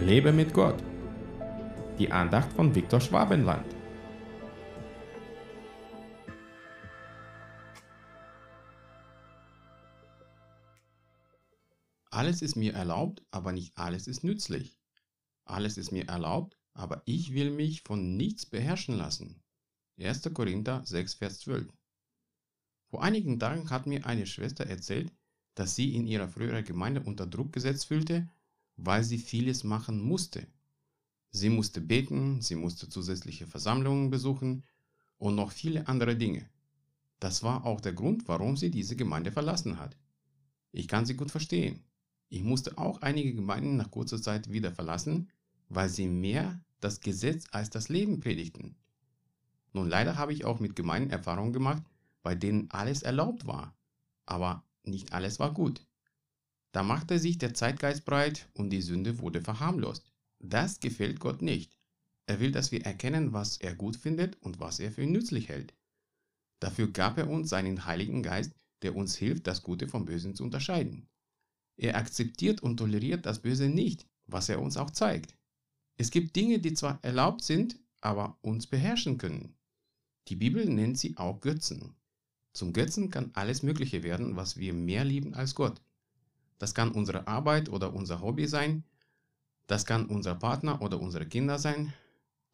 Lebe mit Gott. Die Andacht von Viktor Schwabenland. Alles ist mir erlaubt, aber nicht alles ist nützlich. Alles ist mir erlaubt, aber ich will mich von nichts beherrschen lassen. 1. Korinther 6, Vers 12. Vor einigen Tagen hat mir eine Schwester erzählt, dass sie in ihrer früheren Gemeinde unter Druck gesetzt fühlte, weil sie vieles machen musste. Sie musste beten, sie musste zusätzliche Versammlungen besuchen und noch viele andere Dinge. Das war auch der Grund, warum sie diese Gemeinde verlassen hat. Ich kann sie gut verstehen. Ich musste auch einige Gemeinden nach kurzer Zeit wieder verlassen, weil sie mehr das Gesetz als das Leben predigten. Nun leider habe ich auch mit Gemeinden Erfahrungen gemacht, bei denen alles erlaubt war, aber nicht alles war gut. Da machte sich der Zeitgeist breit und die Sünde wurde verharmlost. Das gefällt Gott nicht. Er will, dass wir erkennen, was er gut findet und was er für nützlich hält. Dafür gab er uns seinen Heiligen Geist, der uns hilft, das Gute vom Bösen zu unterscheiden. Er akzeptiert und toleriert das Böse nicht, was er uns auch zeigt. Es gibt Dinge, die zwar erlaubt sind, aber uns beherrschen können. Die Bibel nennt sie auch Götzen. Zum Götzen kann alles Mögliche werden, was wir mehr lieben als Gott. Das kann unsere Arbeit oder unser Hobby sein, das kann unser Partner oder unsere Kinder sein.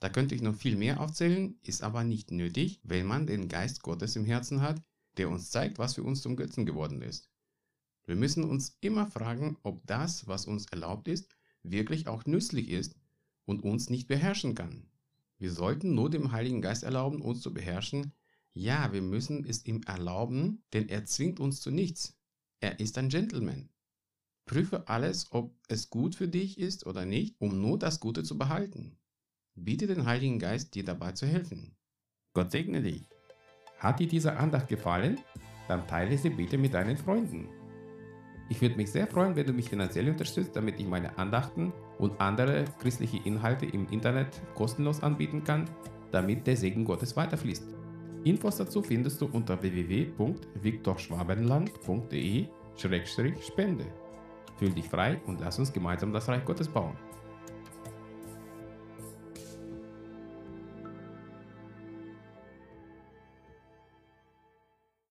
Da könnte ich noch viel mehr aufzählen, ist aber nicht nötig, wenn man den Geist Gottes im Herzen hat, der uns zeigt, was für uns zum Götzen geworden ist. Wir müssen uns immer fragen, ob das, was uns erlaubt ist, wirklich auch nützlich ist und uns nicht beherrschen kann. Wir sollten nur dem Heiligen Geist erlauben, uns zu beherrschen. Ja, wir müssen es ihm erlauben, denn er zwingt uns zu nichts. Er ist ein Gentleman. Prüfe alles, ob es gut für dich ist oder nicht, um nur das Gute zu behalten. Biete den Heiligen Geist, dir dabei zu helfen. Gott segne dich. Hat dir diese Andacht gefallen? Dann teile sie bitte mit deinen Freunden. Ich würde mich sehr freuen, wenn du mich finanziell unterstützt, damit ich meine Andachten und andere christliche Inhalte im Internet kostenlos anbieten kann, damit der Segen Gottes weiterfließt. Infos dazu findest du unter www.viktorschwabenland.de-spende. Fühl dich frei und lass uns gemeinsam das Reich Gottes bauen.